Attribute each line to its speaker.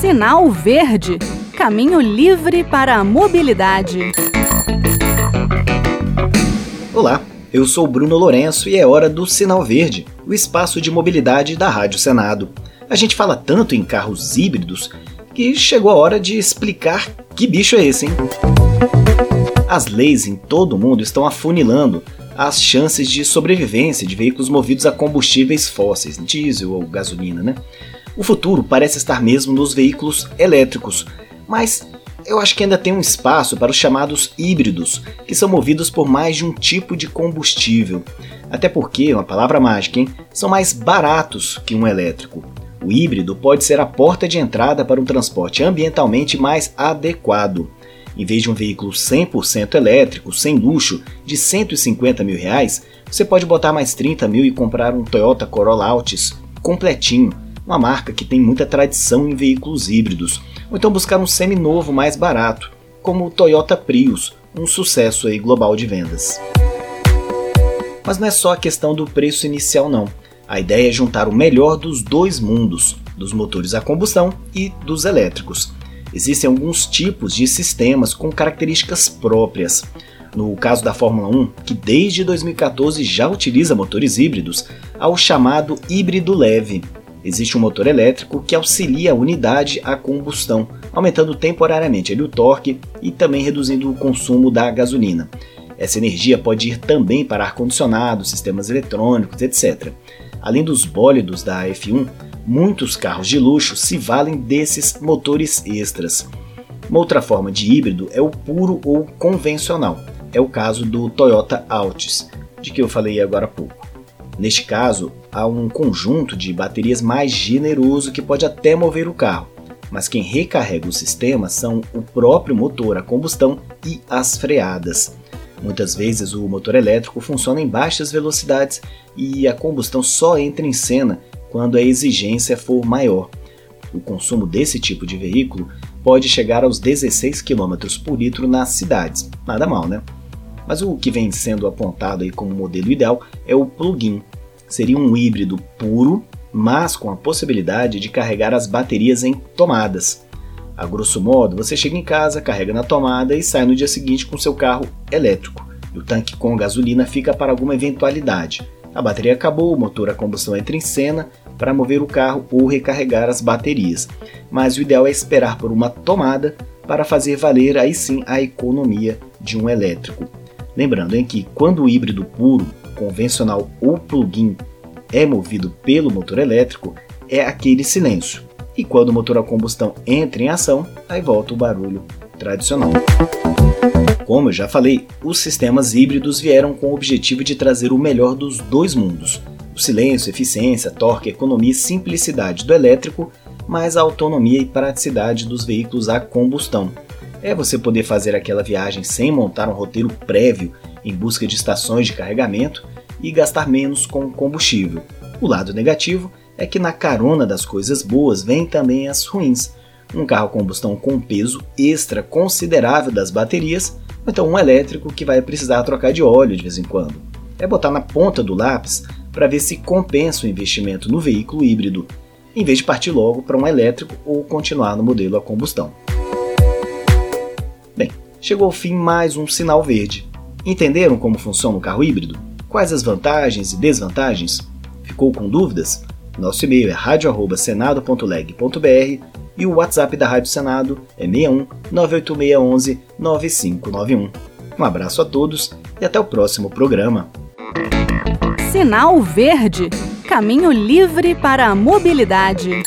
Speaker 1: Sinal Verde Caminho livre para a mobilidade.
Speaker 2: Olá, eu sou Bruno Lourenço e é hora do Sinal Verde, o espaço de mobilidade da Rádio Senado. A gente fala tanto em carros híbridos que chegou a hora de explicar que bicho é esse, hein? As leis em todo o mundo estão afunilando as chances de sobrevivência de veículos movidos a combustíveis fósseis, diesel ou gasolina, né? O futuro parece estar mesmo nos veículos elétricos, mas eu acho que ainda tem um espaço para os chamados híbridos, que são movidos por mais de um tipo de combustível. Até porque, uma palavra mágica, hein? São mais baratos que um elétrico. O híbrido pode ser a porta de entrada para um transporte ambientalmente mais adequado. Em vez de um veículo 100% elétrico, sem luxo, de 150 mil reais, você pode botar mais 30 mil e comprar um Toyota Corolla Altis completinho, uma marca que tem muita tradição em veículos híbridos, ou então buscar um semi-novo mais barato, como o Toyota Prius, um sucesso aí global de vendas. Mas não é só a questão do preço inicial não. A ideia é juntar o melhor dos dois mundos, dos motores a combustão e dos elétricos. Existem alguns tipos de sistemas com características próprias. No caso da Fórmula 1, que desde 2014 já utiliza motores híbridos, há o chamado híbrido leve. Existe um motor elétrico que auxilia a unidade a combustão, aumentando temporariamente o torque e também reduzindo o consumo da gasolina. Essa energia pode ir também para ar-condicionado, sistemas eletrônicos, etc. Além dos bólidos da F1, muitos carros de luxo se valem desses motores extras. Uma outra forma de híbrido é o puro ou convencional. É o caso do Toyota Altis, de que eu falei agora há pouco. Neste caso, há um conjunto de baterias mais generoso que pode até mover o carro, mas quem recarrega o sistema são o próprio motor a combustão e as freadas. Muitas vezes o motor elétrico funciona em baixas velocidades e a combustão só entra em cena quando a exigência for maior. O consumo desse tipo de veículo pode chegar aos 16 km por litro nas cidades. Nada mal, né? Mas o que vem sendo apontado aí como modelo ideal é o plug-in. Seria um híbrido puro, mas com a possibilidade de carregar as baterias em tomadas. A grosso modo, você chega em casa, carrega na tomada e sai no dia seguinte com seu carro elétrico. E o tanque com gasolina fica para alguma eventualidade. A bateria acabou, o motor a combustão entra em cena para mover o carro ou recarregar as baterias. Mas o ideal é esperar por uma tomada para fazer valer aí sim a economia de um elétrico. Lembrando em que quando o híbrido puro, convencional ou plug-in é movido pelo motor elétrico, é aquele silêncio e quando o motor a combustão entra em ação, aí volta o barulho tradicional. Como eu já falei, os sistemas híbridos vieram com o objetivo de trazer o melhor dos dois mundos: o silêncio, eficiência, torque, economia e simplicidade do elétrico, mais a autonomia e praticidade dos veículos a combustão. É você poder fazer aquela viagem sem montar um roteiro prévio em busca de estações de carregamento e gastar menos com combustível. O lado negativo é que na carona das coisas boas vem também as ruins. Um carro combustão com peso extra considerável das baterias, ou então um elétrico que vai precisar trocar de óleo de vez em quando. É botar na ponta do lápis para ver se compensa o investimento no veículo híbrido, em vez de partir logo para um elétrico ou continuar no modelo a combustão. Chegou ao fim mais um sinal verde. Entenderam como funciona o carro híbrido? Quais as vantagens e desvantagens? Ficou com dúvidas? Nosso e-mail é radio@senado.leg.br e o WhatsApp da Rádio Senado é 61 98611 9591. Um abraço a todos e até o próximo programa.
Speaker 1: Sinal Verde Caminho livre para a mobilidade.